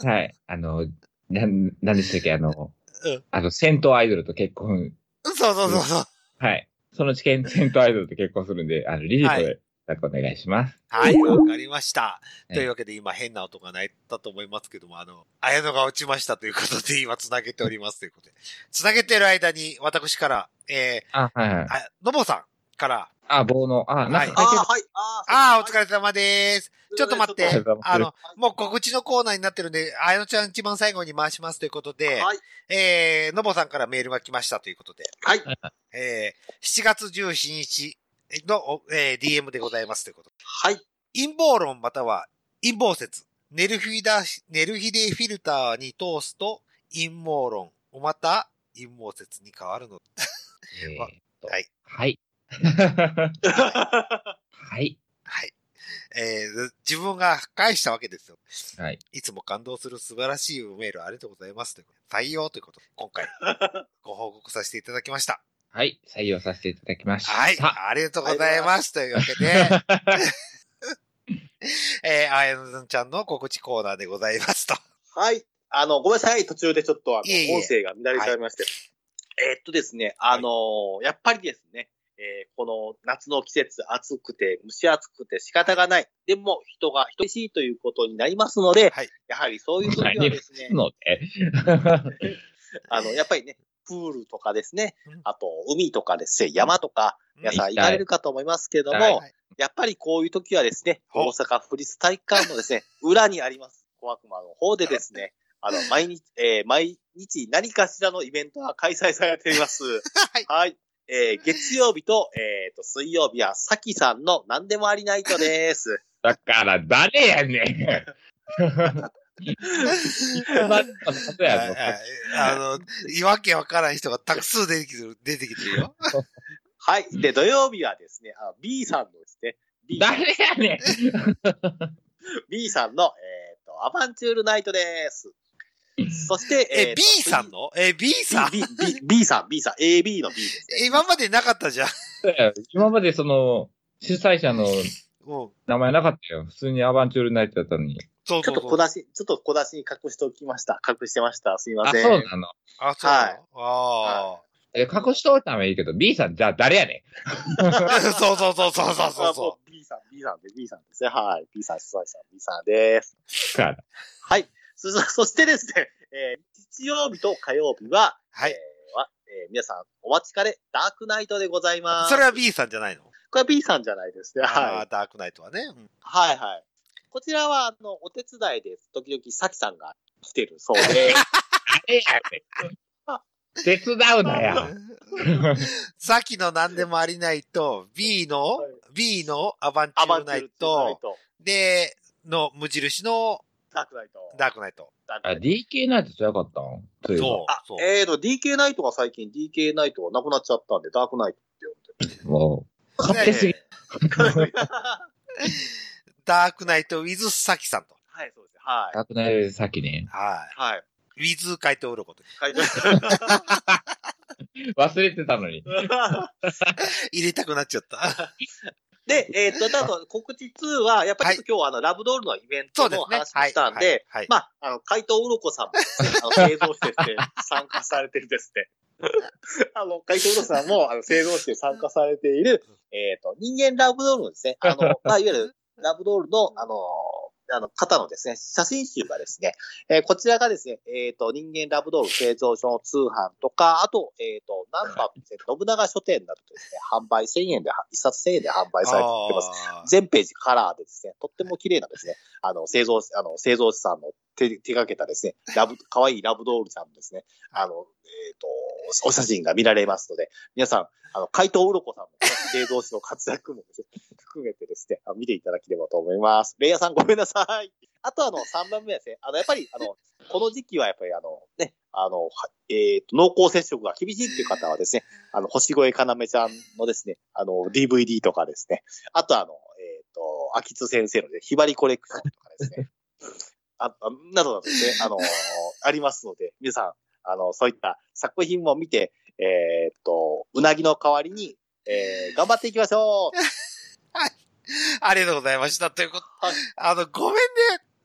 と、はい。あの、なん、なんでしたっけ、あの、うんあの、戦闘アイドルと結婚、そうそうそうそう。はい。その知見、戦闘アイドルと結婚するんで、あの、リリコはで、お願いします。はい、わかりました。いというわけで今変な音が鳴ったと思いますけども、あの、綾野が落ちましたということで今繋げておりますということで。繋げてる間に私から、えあ、はいはいー、。あ、のぼさんから、あ、棒の、あ、ないてはい。ああー、お疲れ様です。ちょっと待ってあの、もう告知のコーナーになってるんで、あやのちゃん一番最後に回しますということで、はい。えー、のぼさんからメールが来ましたということで、はい。えー、7月17日の、おえー、DM でございますということで。はい。陰謀論または陰謀説。ネルフィダ、ネルヒデフィルターに通すと陰謀論。また陰謀説に変わるの。えー (laughs) はい。はい。(laughs) はい。はい。えー、自分が返したわけですよ。はい。いつも感動する素晴らしいメールありがとうございます。採用ということで、今回 (laughs) ご報告させていただきました。はい。採用させていただきました。はい。ありがとうございます。というわけで、(laughs) えー、あやのちゃんの告知コーナーでございますと。はい。あの、ごめんなさい。途中でちょっと、あいえいえの、音声が乱れちゃいまして。えーっとですね、あのーやっぱりですね、えーこの夏の季節暑くて、蒸し暑くて仕方がない。でも、人が人しいということになりますので、はい。やはりそういう時はですね、ので、(laughs) あの、やっぱりね、プールとかですねうん、あと、海とかですね、山とか、皆さん行かれるかと思いますけども、はい。やっぱりこういう時はですね、大阪府立体育館のですね、裏にあります、小悪魔の方でですね、あの、毎日、えー毎日何かしらのイベントが開催されています。(laughs) はい。はい。えー月曜日と、えっ、と、水曜日は、さきさんの何でもありナイトです。だから誰やねん。(laughs) あの、いわけわからん人がたくさん出てきてる、出てきてるよ。はい。で、土曜日はですね、あ B さんのですね、B さん誰やねん。B さんの、えっ、と、アバンチュールナイトです。そして、え、ー B さんの？え、B さん？B, B, B さん、B さん、AB の B ですね。今までなかったじゃん。(laughs) 今までその、主催者の名前なかったよ。普通にアバンチュールナイトだったのに。ちょっそうそうそう。と小出し、ちょっと小出しに隠しておきました。隠してました。すいまあ、せん。そうなの？あ、そうなの、はいあえ、隠しといたのはいいけど、B さん、じゃあ誰やねあ。(laughs) そうそうそうそうそうそうそう B さん、B さんで、B さんですね。はい。B さん、主催者、B さんです。はい。そ、そ (laughs) そしてですね、えー日曜日と火曜日は、はいえーはえー皆さん、お待ちかね、ダークナイトでございます。それは B さんじゃないの？これは B さんじゃないですね。あはい。あダークナイトはね。うんはいはい。こちらは、あの、お手伝いです。時々、さきさんが来てるそうで。誰やねん。手伝うなや。(laughs) さっきの何でもありないと、B の、はい B のアバンチュールナイト。で、の無印のダークナイト。ダークナイト。あ、ダークナイト DK ナイトじゃなかったんそうそうあ。、そう。えーと、DK ナイトが最近 DK ナイトがなくなっちゃったんで、ダークナイトってもう、勝手すぎ。呼んでる。(laughs) ダークナイト、ウィズ・サキさんと。はい、そうですね。はい。なくなる先に。ははい。い。ウィズ・怪盗ウロコと。書いて (laughs) 忘れてたのに。(laughs) 入れたくなっちゃった。で、えっ、と、(laughs) あと、告知2は、やっぱり今日はあの、ラブドールのイベント。の話をしたんで、まあ、あの、怪盗うろこさんもね、あの製造してて参加されてるですね。あの、怪盗うろこさんも、あの、製造して (laughs) 参加されている、えっ、と、人間ラブドールのですね、あの、まあ、いわゆる、ラブドールの、あの、あの、方のですね、写真集がですね、えーこちらがですね、えっ、と、人間ラブドール製造所の通販とか、あと、えっ、と、ナンバーですね、信長書店などでですね、販売1000円で、一冊1000円で販売されております。全ページカラーでですね、とっても綺麗なですね、あの、製造、あの、製造士さんの手、手掛けたですね、ラブ、(laughs) 可愛いラブドールさんのですね、あの、えっ、と、お写真が見られますので、皆さん、あの、怪盗うろこさんの、ね、製造士の活躍もね、(laughs) 含めてですね、見ていただければと思います。レイヤーさんごめんなさい。あとあの、3番目はですね、あの、やっぱり、あの、この時期はやっぱりあの、ね、あの、はえっ、と、濃厚接触が厳しいっていう方はですね、あの、星越かなめちゃんのですね、あの、DVD とかですね、あとあの、えっ、と、秋津先生のね、ひばりコレクションとかですね、(laughs) あ、あなどなどですね、あのーありますので、皆さん、あの、そういった作品も見て、えーっと、うなぎの代わりに、えー、頑張っていきましょう (laughs) ありがとうございました。ということ、はいあの、ごめんね。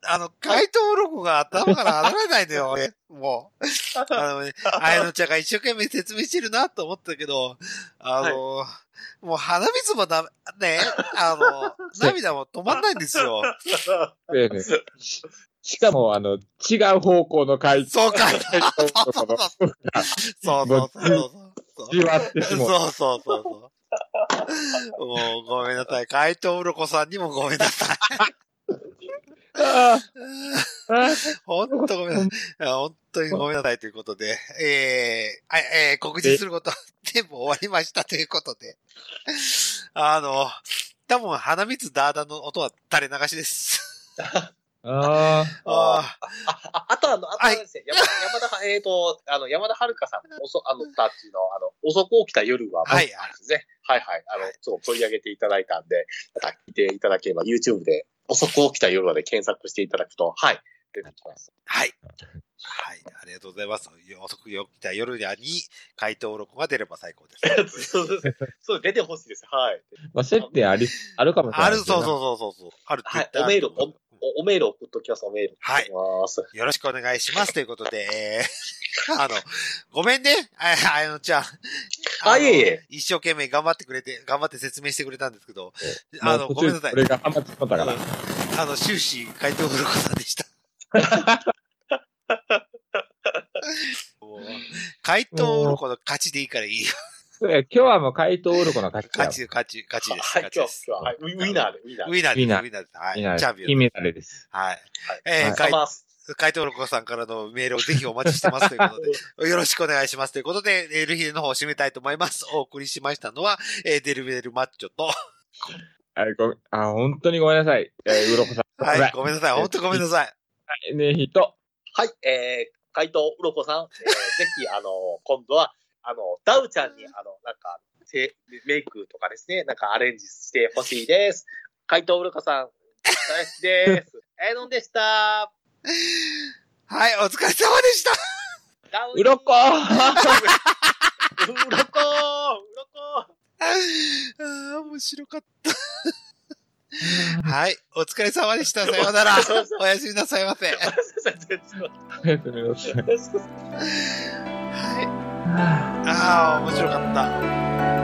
あの、回答鱗が頭から離れないのよ、俺。もう。(laughs) あのね、あやのちゃんが一生懸命説明してるなと思ったけど、あの、もう鼻水もだ、ね、あの、(laughs) 涙も止まんないんですよ。で (laughs) ねしかも、あの、違う方向の回答そうか。そうそうそうそう。そうそうそうそう。じわってしそうもう。そうそうそう。もうごめんなさい。怪盗うろこさんにもごめんなさい。(laughs) 本当ごめんなさい。本当にごめんなさいということで、えー、えー、告知すること全部終わりましたということで。あの、多分鼻水ダーダの音は垂れ流しです。(laughs) あ (laughs) ああ、ああとあの、あとあはいれですね、山山田、(laughs) えっ、と、あの、山田遥さんの、おそ、あの、たちの、あの、遅く起きた夜は、はいですね。はいはい。あの、そう、取り上げていただいたんで、また聞いていただければ、YouTube で、遅く起きた夜はで検索していただくと、はい、出てきます。はい。はい。ありがとうございます。遅く起きた夜に、怪盗うろこが出れば最高です。(laughs) そうそうそう、出てほしいです。はい。まあ、接点あり、あるかもしれなある、いですよね。そうそうそうそうそう。あるって言ったはいおメールおお、おメール送っときます、おメール。はい。よろしくお願いします。ということで、えー (laughs) あの、ごめんね、ああやのちゃん。あのいえいえ一生懸命頑張ってくれて、頑張って説明してくれたんですけど、あの、ごめんなさい。俺がハマってたから。うんあの、終始、怪盗うろこさんでした。(laughs) もう怪盗うろこの勝ちでいいからいいよ。今日はもう怪盗ウルコの勝ちだよ勝ち、勝ち、勝ちです。はい、今日勝ちです。今日は、はい、ウィウィナーで、ウィナーで。ウィナーです。ウィナーウィナーです。はい。チャンピオン。金メダルです。はい。はいえー、はい怪頑張ります。怪盗うろこさんからのメールをぜひお待ちしてますということで。(laughs) よろしくお願いします。ということで、エルヒルの方を締めたいと思います。お送りしましたのは、えーデルベルマッチョと、あ、ごめん、あ、本当にごめんなさい。えー、うろこさん。はい、ごめんなさい。本当ごめんなさい。い。ね、人。はい、えー、怪盗うろこさん、えー、ぜひ、あの、今度は、あの、ダウちゃんに、あの、なんか、せメイクとかですね、なんかアレンジしてほしいです。怪盗うろこさん、大好きです。(laughs) えーのんでした。はい、お疲れ様でした。ダウうろこ (laughs) うろこうろこ (laughs) あー面白かった。はい、お疲れ様でした。さようなら。おやすみなさいませ。はい。おやすみなさい。ああ、面白かった。